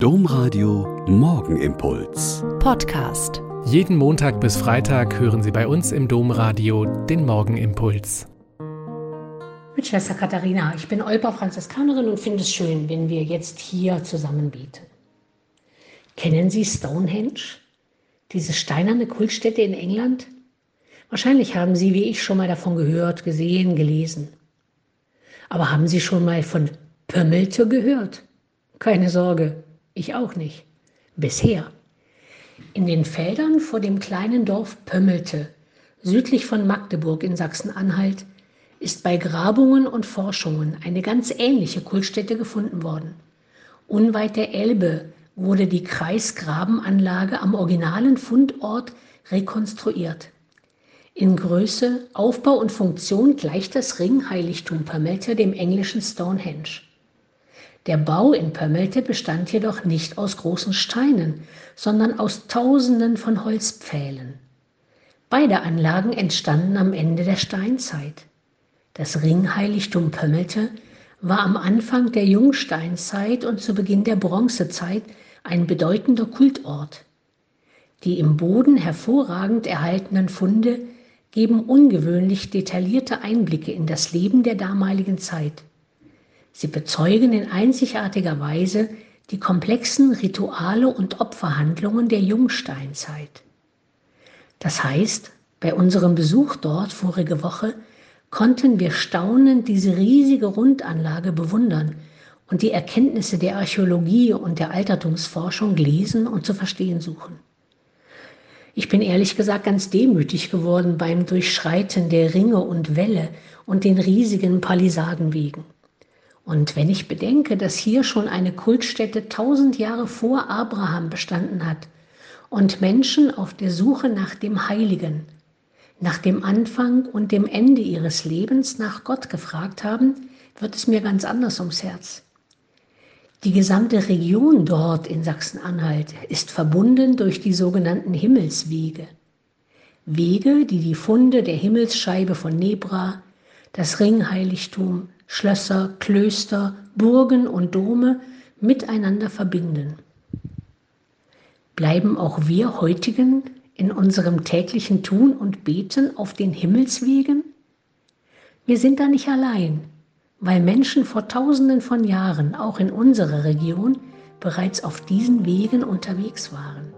Domradio Morgenimpuls. Podcast. Jeden Montag bis Freitag hören Sie bei uns im Domradio den Morgenimpuls. Mit Schwester Katharina, ich bin Olper Franziskanerin und finde es schön, wenn wir jetzt hier zusammen beten. Kennen Sie Stonehenge? Diese steinerne Kultstätte in England? Wahrscheinlich haben Sie wie ich schon mal davon gehört, gesehen, gelesen. Aber haben Sie schon mal von Pömmelte gehört? Keine Sorge, ich auch nicht. Bisher. In den Feldern vor dem kleinen Dorf Pömmelte, südlich von Magdeburg in Sachsen-Anhalt, ist bei Grabungen und Forschungen eine ganz ähnliche Kultstätte gefunden worden. Unweit der Elbe wurde die Kreisgrabenanlage am originalen Fundort rekonstruiert. In Größe, Aufbau und Funktion gleicht das Ringheiligtum Pömmelte dem englischen Stonehenge. Der Bau in Pömmelte bestand jedoch nicht aus großen Steinen, sondern aus Tausenden von Holzpfählen. Beide Anlagen entstanden am Ende der Steinzeit. Das Ringheiligtum Pömmelte war am Anfang der Jungsteinzeit und zu Beginn der Bronzezeit ein bedeutender Kultort. Die im Boden hervorragend erhaltenen Funde geben ungewöhnlich detaillierte Einblicke in das Leben der damaligen Zeit. Sie bezeugen in einzigartiger Weise die komplexen Rituale und Opferhandlungen der Jungsteinzeit. Das heißt, bei unserem Besuch dort vorige Woche konnten wir staunend diese riesige Rundanlage bewundern und die Erkenntnisse der Archäologie und der Altertumsforschung lesen und zu verstehen suchen. Ich bin ehrlich gesagt ganz demütig geworden beim Durchschreiten der Ringe und Wälle und den riesigen Palisadenwegen. Und wenn ich bedenke, dass hier schon eine Kultstätte tausend Jahre vor Abraham bestanden hat und Menschen auf der Suche nach dem Heiligen, nach dem Anfang und dem Ende ihres Lebens nach Gott gefragt haben, wird es mir ganz anders ums Herz. Die gesamte Region dort in Sachsen-Anhalt ist verbunden durch die sogenannten Himmelswege. Wege, die die Funde der Himmelsscheibe von Nebra, das Ringheiligtum, Schlösser, Klöster, Burgen und Dome miteinander verbinden. Bleiben auch wir heutigen in unserem täglichen Tun und Beten auf den Himmelswegen? Wir sind da nicht allein, weil Menschen vor tausenden von Jahren auch in unserer Region bereits auf diesen Wegen unterwegs waren.